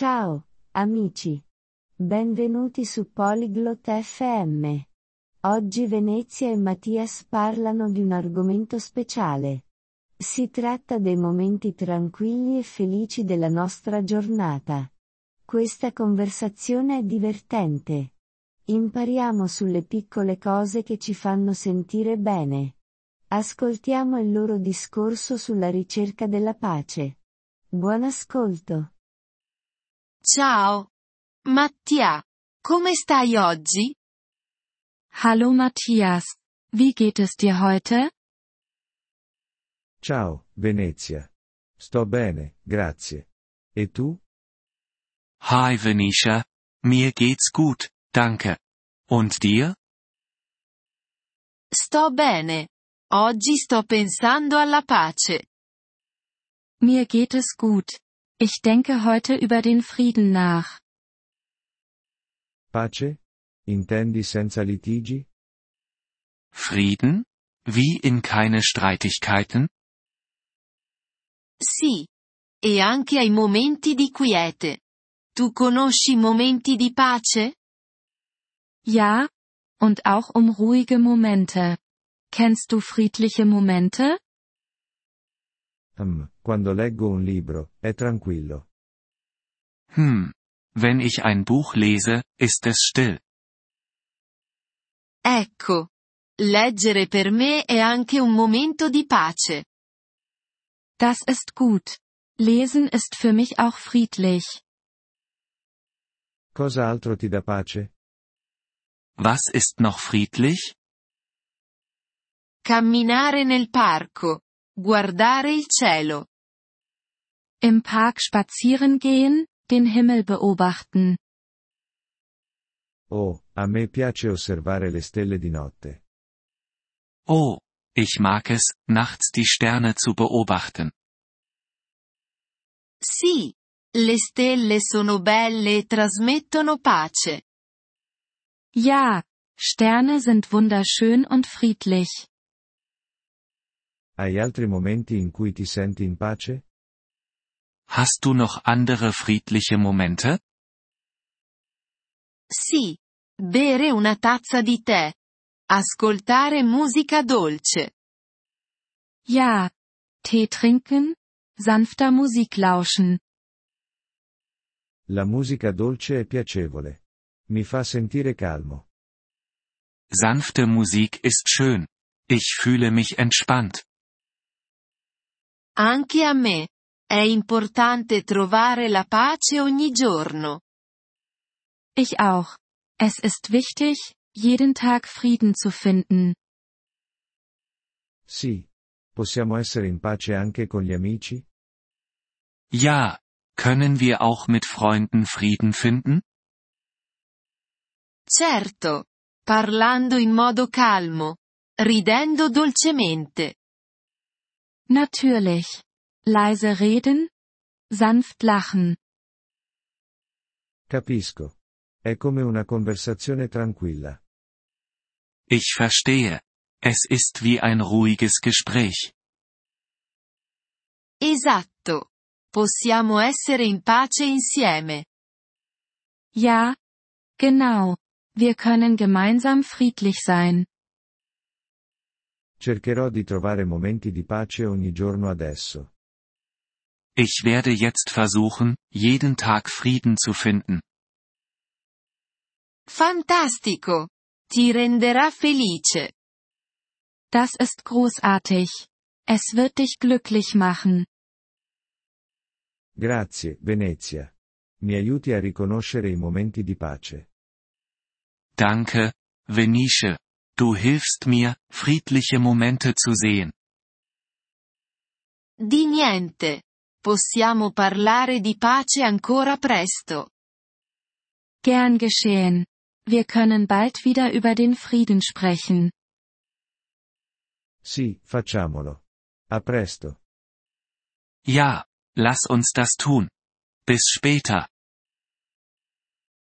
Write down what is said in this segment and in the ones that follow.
Ciao, amici. Benvenuti su Polyglot FM. Oggi Venezia e Mattias parlano di un argomento speciale. Si tratta dei momenti tranquilli e felici della nostra giornata. Questa conversazione è divertente. Impariamo sulle piccole cose che ci fanno sentire bene. Ascoltiamo il loro discorso sulla ricerca della pace. Buon ascolto. Ciao. Mattia, come stai oggi? Hallo Matthias, wie geht es dir heute? Ciao, Venezia. Sto bene, grazie. E tu? Hi Venetia, mir geht's gut, danke. Und dir? Sto bene. Oggi sto pensando alla pace. Mir geht es gut. Ich denke heute über den Frieden nach. Pace? Intendi senza litigi? Frieden? Wie in keine Streitigkeiten? Sì. E anche ai momenti di quiete. Tu conosci momenti di pace? Ja, und auch um ruhige Momente. Kennst du friedliche Momente? Hmm, quando leggo un libro, è tranquillo. Hm. Wenn ich ein Buch lese, ist es still. Ecco. Leggere per me è anche un momento di pace. Das ist gut. Lesen ist für mich auch friedlich. Cosa altro ti dà pace? Was ist noch friedlich? Camminare nel parco. Guardare il cielo. Im Park spazieren gehen, den Himmel beobachten. Oh, a me piace osservare le stelle di notte. Oh, ich mag es, nachts die Sterne zu beobachten. Sì. Le stelle sono belle e trasmettono pace. Ja, Sterne sind wunderschön und friedlich. Hai altri momenti in cui ti senti in pace? Hast du noch andere friedliche Momente? Sì. Bere una tazza di tè. Ascoltare musica dolce. Ja. Tee trinken, sanfter Musik lauschen. La musica dolce è piacevole. Mi fa sentire calmo. Sanfte Musik ist schön. Ich fühle mich entspannt. Anche a me. È importante trovare la pace ogni giorno. Ich auch. Es ist wichtig, jeden Tag Frieden zu finden. Sì. Possiamo essere in pace anche con gli amici? Ja, können wir auch mit Freunden Frieden finden? Certo. Parlando in modo calmo. Ridendo dolcemente. Natürlich. Leise reden, sanft lachen. Capisco. È come una conversazione tranquilla. Ich verstehe. Es ist wie ein ruhiges Gespräch. Esatto. Possiamo essere in pace insieme. Ja. Genau. Wir können gemeinsam friedlich sein. Cercherò di trovare momenti di pace ogni giorno adesso. Ich werde jetzt versuchen, jeden Tag Frieden zu finden. Fantastico. Ti renderà felice. Das ist großartig. Es wird dich glücklich machen. Grazie, Venezia. Mi aiuti a riconoscere i momenti di pace. Danke, Venice. Du hilfst mir, friedliche Momente zu sehen. Di niente. Possiamo parlare di pace ancora presto. Gern geschehen. Wir können bald wieder über den Frieden sprechen. Sì, facciamolo. A presto. Ja, lass uns das tun. Bis später.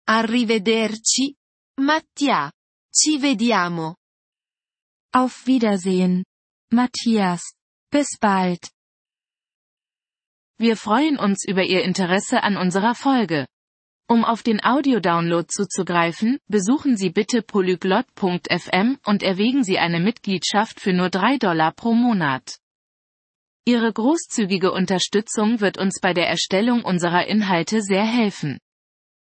Arrivederci. Mattia. Ci vediamo. Auf Wiedersehen. Matthias. Bis bald. Wir freuen uns über Ihr Interesse an unserer Folge. Um auf den Audiodownload zuzugreifen, besuchen Sie bitte polyglot.fm und erwägen Sie eine Mitgliedschaft für nur 3 Dollar pro Monat. Ihre großzügige Unterstützung wird uns bei der Erstellung unserer Inhalte sehr helfen.